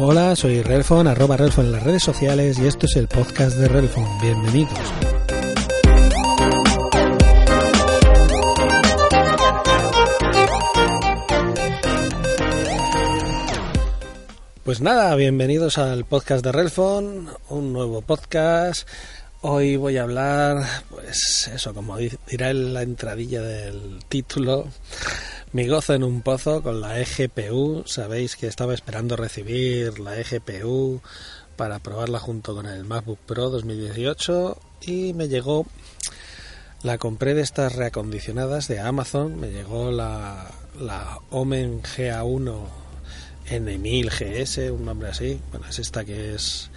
Hola, soy Relfon, arroba Relfon en las redes sociales y esto es el podcast de Relfon. Bienvenidos. Pues nada, bienvenidos al podcast de Relfon, un nuevo podcast. Hoy voy a hablar, pues eso, como dirá en la entradilla del título, mi gozo en un pozo con la eGPU. Sabéis que estaba esperando recibir la eGPU para probarla junto con el MacBook Pro 2018 y me llegó, la compré de estas reacondicionadas de Amazon, me llegó la, la Omen GA1 N1000 GS, un nombre así. Bueno, es esta que es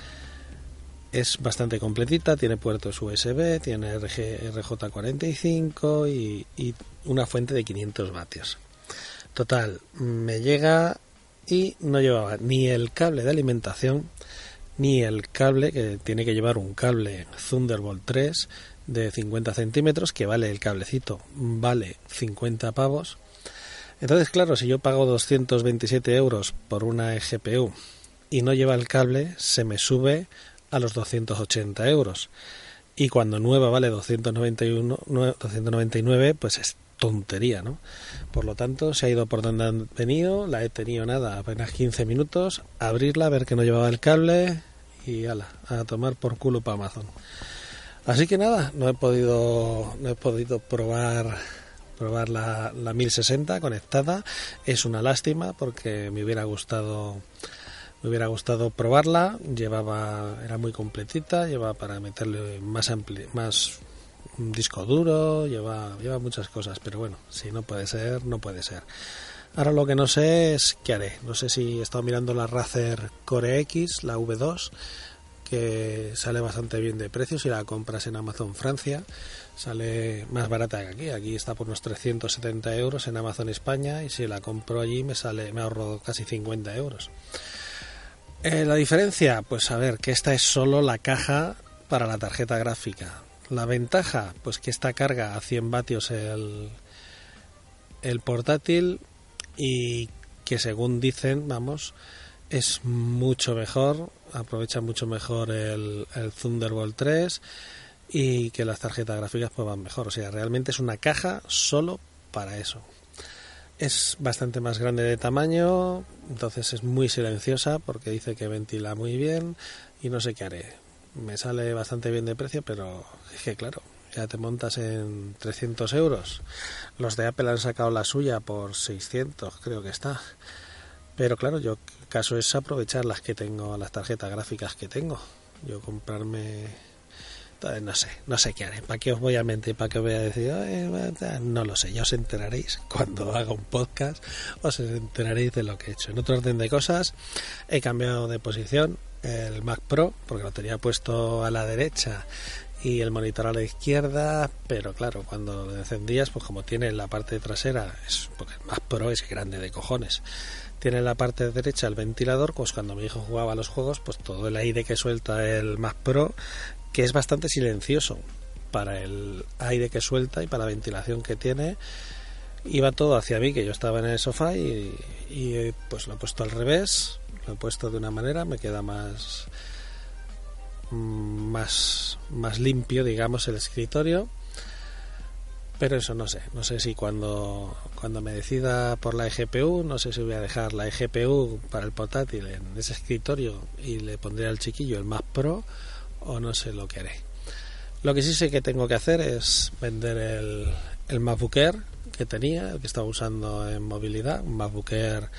es bastante completita, tiene puertos USB, tiene RJ45 y, y, una fuente de 500 vatios. Total, me llega y no llevaba ni el cable de alimentación ni el cable que tiene que llevar un cable Thunderbolt 3 de 50 centímetros que vale el cablecito, vale 50 pavos entonces, claro, si yo pago 227 euros por una GPU y no lleva el cable, se me sube a los 280 euros. Y cuando nueva vale 291, 299, pues es tontería, ¿no? Por lo tanto, se ha ido por donde han venido, la he tenido nada, apenas 15 minutos, abrirla, ver que no llevaba el cable y ala, a tomar por culo para Amazon. Así que nada, no he podido, no he podido probar probar la, la 1060 conectada. Es una lástima porque me hubiera gustado me hubiera gustado probarla. Llevaba era muy completita, lleva para meterle más ampli, más disco duro, lleva lleva muchas cosas, pero bueno, si no puede ser, no puede ser. Ahora lo que no sé es qué haré. No sé si he estado mirando la Razer Core X, la V2, que sale bastante bien de precio si la compras en Amazon Francia sale más barata que aquí aquí está por unos 370 euros en Amazon España y si la compro allí me sale me ahorro casi 50 euros eh, la diferencia pues a ver que esta es solo la caja para la tarjeta gráfica la ventaja pues que esta carga a 100 vatios el el portátil y que según dicen vamos es mucho mejor, aprovecha mucho mejor el, el, Thunderbolt 3 y que las tarjetas gráficas pues van mejor. O sea, realmente es una caja solo para eso. Es bastante más grande de tamaño, entonces es muy silenciosa porque dice que ventila muy bien y no sé qué haré. Me sale bastante bien de precio, pero es que claro, ya te montas en 300 euros. Los de Apple han sacado la suya por 600, creo que está. Pero claro, yo caso es aprovechar las que tengo, las tarjetas gráficas que tengo. Yo comprarme no sé, no sé qué haré. ¿Para qué os voy a mentir? ¿Para qué os voy a decir? No lo sé, ya os enteraréis cuando haga un podcast, os enteraréis de lo que he hecho. En otro orden de cosas, he cambiado de posición el Mac Pro, porque lo tenía puesto a la derecha y el monitor a la izquierda, pero claro, cuando lo encendías, pues como tiene la parte trasera, es porque el Mac Pro es grande de cojones tiene en la parte derecha el ventilador, pues cuando mi hijo jugaba a los juegos, pues todo el aire que suelta el Mac Pro, que es bastante silencioso para el aire que suelta y para la ventilación que tiene, iba todo hacia mí, que yo estaba en el sofá y, pues lo he puesto al revés, lo he puesto de una manera, me queda más más más limpio, digamos, el escritorio. Pero eso no sé, no sé si cuando, cuando me decida por la eGPU, no sé si voy a dejar la eGPU para el portátil en ese escritorio y le pondré al chiquillo el Mac Pro o no sé lo que haré. Lo que sí sé que tengo que hacer es vender el, el MacBook Air que tenía, el que estaba usando en movilidad, un MacBook Air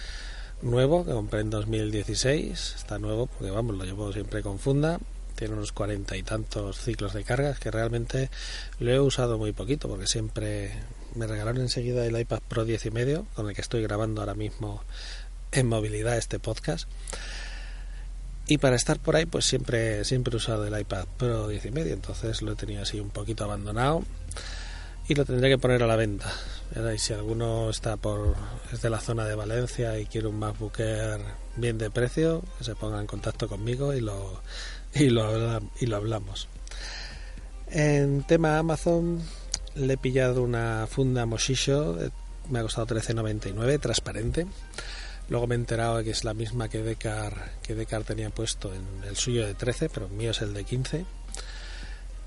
nuevo que compré en 2016, está nuevo porque vamos, lo llevo siempre con funda. Tiene unos cuarenta y tantos ciclos de cargas que realmente lo he usado muy poquito porque siempre me regalaron enseguida el iPad Pro 10 y medio con el que estoy grabando ahora mismo en movilidad este podcast y para estar por ahí pues siempre siempre he usado el iPad Pro 10 y medio entonces lo he tenido así un poquito abandonado y lo tendré que poner a la venta y si alguno está por es de la zona de Valencia y quiere un MacBook Air bien de precio que se ponga en contacto conmigo y lo y lo, y lo hablamos. En tema Amazon le he pillado una funda Moshisho, me ha costado 13.99, transparente. Luego me he enterado de que es la misma que Decar, que Decar tenía puesto en el suyo de 13, pero el mío es el de 15.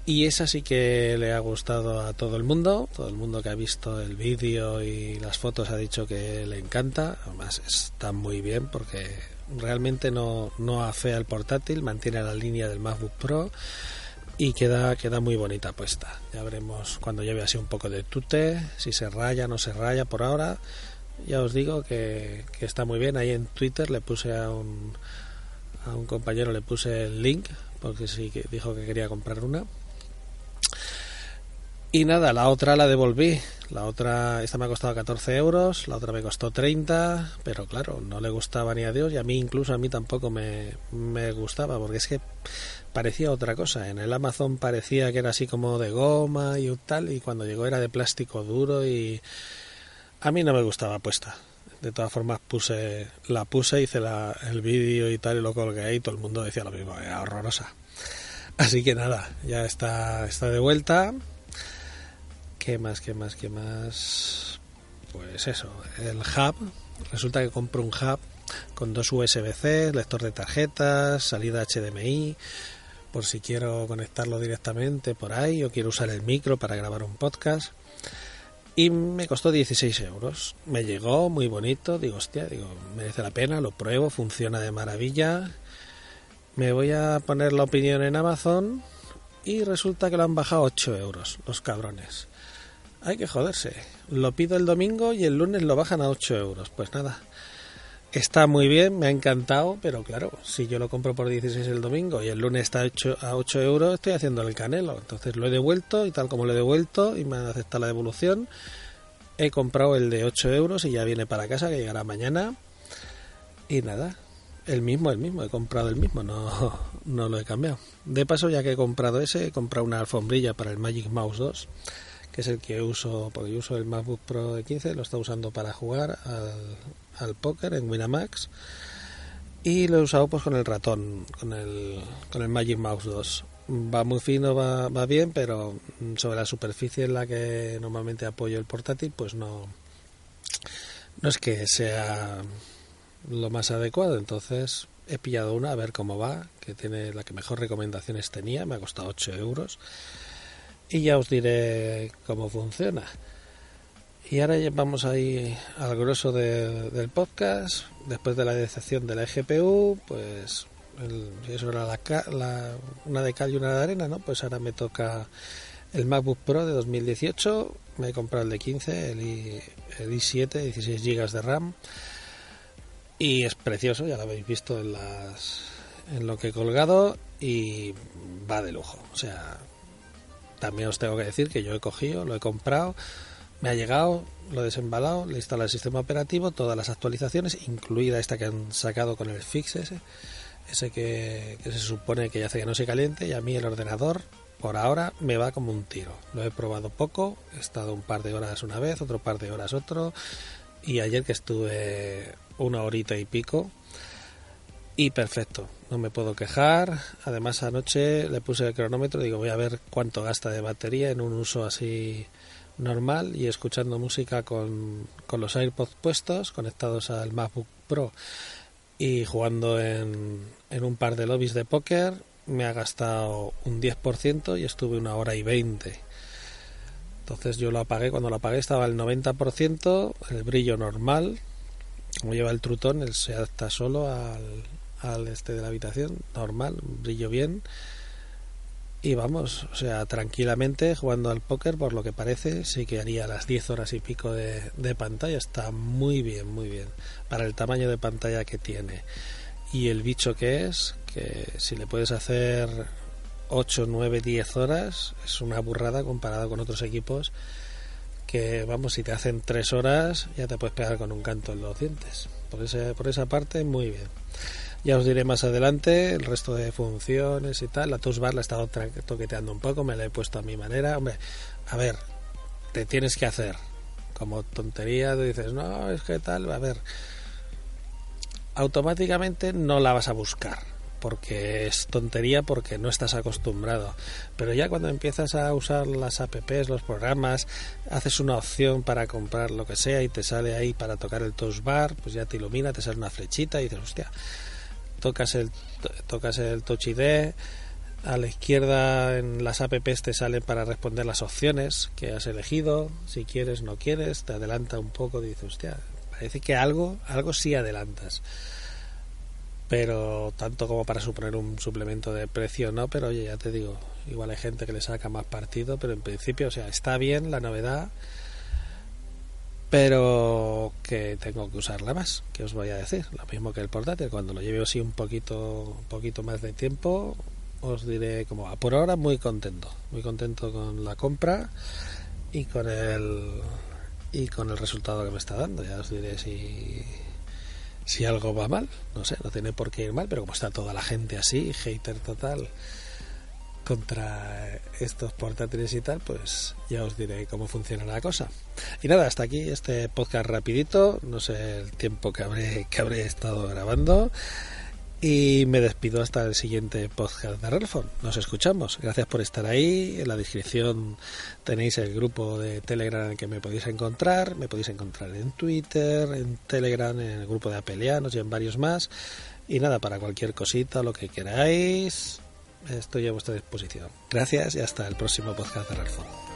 Y esa sí que le ha gustado a todo el mundo. Todo el mundo que ha visto el vídeo y las fotos ha dicho que le encanta. Además está muy bien porque realmente no, no afea el portátil, mantiene la línea del MacBook Pro y queda, queda muy bonita puesta. Ya veremos cuando lleve así un poco de tute, si se raya, no se raya por ahora. Ya os digo que, está muy bien. Ahí en Twitter le puse a un, a un compañero, le puse el link porque sí que dijo que quería comprar una y nada, la otra la devolví. La otra, esta me ha costado 14 euros, la otra me costó 30, pero claro, no le gustaba ni a Dios y a mí incluso a mí tampoco me, me gustaba, porque es que parecía otra cosa. En el Amazon parecía que era así como de goma y tal, y cuando llegó era de plástico duro y a mí no me gustaba puesta. De todas formas puse, la puse, hice la, el vídeo y tal y lo colgué y todo el mundo decía lo mismo, era horrorosa. Así que nada, ya está, está de vuelta ¿Qué más, qué más, qué más? Pues eso, el hub. Resulta que compro un hub con dos USB-C, lector de tarjetas, salida HDMI, por si quiero conectarlo directamente por ahí o quiero usar el micro para grabar un podcast. Y me costó 16 euros. Me llegó muy bonito, digo, hostia, digo, merece la pena, lo pruebo, funciona de maravilla. Me voy a poner la opinión en Amazon y resulta que lo han bajado 8 euros, los cabrones. Hay que joderse. Lo pido el domingo y el lunes lo bajan a 8 euros. Pues nada. Está muy bien, me ha encantado, pero claro, si yo lo compro por 16 el domingo y el lunes está hecho a 8 euros, estoy haciendo el canelo. Entonces lo he devuelto y tal como lo he devuelto y me han aceptado la devolución, he comprado el de 8 euros y ya viene para casa, que llegará mañana. Y nada, el mismo, el mismo, he comprado el mismo, no, no lo he cambiado. De paso, ya que he comprado ese, he comprado una alfombrilla para el Magic Mouse 2 que es el que uso, porque yo uso el MacBook Pro de 15, lo está usando para jugar al, al póker en Winamax y lo he usado pues con el ratón, con el, con el Magic Mouse 2. Va muy fino, va, va bien, pero sobre la superficie en la que normalmente apoyo el portátil, pues no, no es que sea lo más adecuado. Entonces he pillado una a ver cómo va, que tiene la que mejor recomendaciones tenía, me ha costado 8 euros y ya os diré cómo funciona. Y ahora vamos ahí al grueso del podcast. Después de la decepción de la GPU, pues eso era la, una de cal y una de arena, ¿no? Pues ahora me toca el MacBook Pro de 2018. Me he comprado el de 15, el, I, el i7, 16 GB de RAM. Y es precioso, ya lo habéis visto en, las, en lo que he colgado. Y va de lujo. O sea, también os tengo que decir que yo he cogido, lo he comprado, me ha llegado, lo he desembalado, le he instalado el sistema operativo, todas las actualizaciones, incluida esta que han sacado con el fix ese, ese que, se supone que ya hace que no se caliente y a mí el ordenador por ahora me va como un tiro. Lo he probado poco, he estado un par de horas una vez, otro par de horas otro y ayer que estuve una horita y pico y perfecto, no me puedo quejar. Además, anoche le puse el cronómetro, digo, voy a ver cuánto gasta de batería en un uso así normal y escuchando música con, con los AirPods puestos, conectados al MacBook Pro y jugando en, en un par de lobbies de póker, me ha gastado un 10% y estuve una hora y 20. Entonces yo lo apagué, cuando lo apagué estaba al 90%, el brillo normal, como lleva el trutón, él se adapta solo al, al este de la habitación, normal, brillo bien. Y vamos, o sea, tranquilamente jugando al póker, por lo que parece, sí que haría las 10 horas y pico de, de pantalla. Está muy bien, muy bien. Para el tamaño de pantalla que tiene. Y el bicho que es, que si le puedes hacer 8, 9, 10 horas, es una burrada comparado con otros equipos que, vamos, si te hacen 3 horas, ya te puedes pegar con un canto en los dientes. Por, ese, por esa parte, muy bien. Ya os diré más adelante el resto de funciones y tal. La touch bar la he estado toqueteando un poco, me la he puesto a mi manera. Hombre, a ver, te tienes que hacer. Como tontería, dices, no, es que tal, a ver. Automáticamente no la vas a buscar porque es tontería porque no estás acostumbrado. Pero ya cuando empiezas a usar las apps, los programas, haces una opción para comprar lo que sea y te sale ahí para tocar el touch bar, pues ya te ilumina, te sale una flechita y dices, hostia, tocas el, tocas el touch ID, a la izquierda en las apps te salen para responder las opciones que has elegido, si quieres, no quieres, te adelanta un poco, dices, hostia, parece que algo, algo sí adelantas pero tanto como para suponer un suplemento de precio no, pero oye, ya te digo, igual hay gente que le saca más partido, pero en principio, o sea, está bien la novedad, pero que tengo que usarla más, que os voy a decir, lo mismo que el portátil, cuando lo lleve así un poquito, un poquito más de tiempo, os diré cómo va. Por ahora muy contento, muy contento con la compra y con el y con el resultado que me está dando, ya os diré si si algo va mal, no sé, no tiene por qué ir mal, pero como está toda la gente así, hater total contra estos portátiles y tal, pues ya os diré cómo funciona la cosa. Y nada, hasta aquí este podcast rapidito, no sé el tiempo que habré que habré estado grabando. Y me despido hasta el siguiente podcast de Relfon. Nos escuchamos. Gracias por estar ahí. En la descripción tenéis el grupo de Telegram en el que me podéis encontrar. Me podéis encontrar en Twitter, en Telegram, en el grupo de Apelianos y en varios más. Y nada, para cualquier cosita, lo que queráis, estoy a vuestra disposición. Gracias y hasta el próximo podcast de Relfon.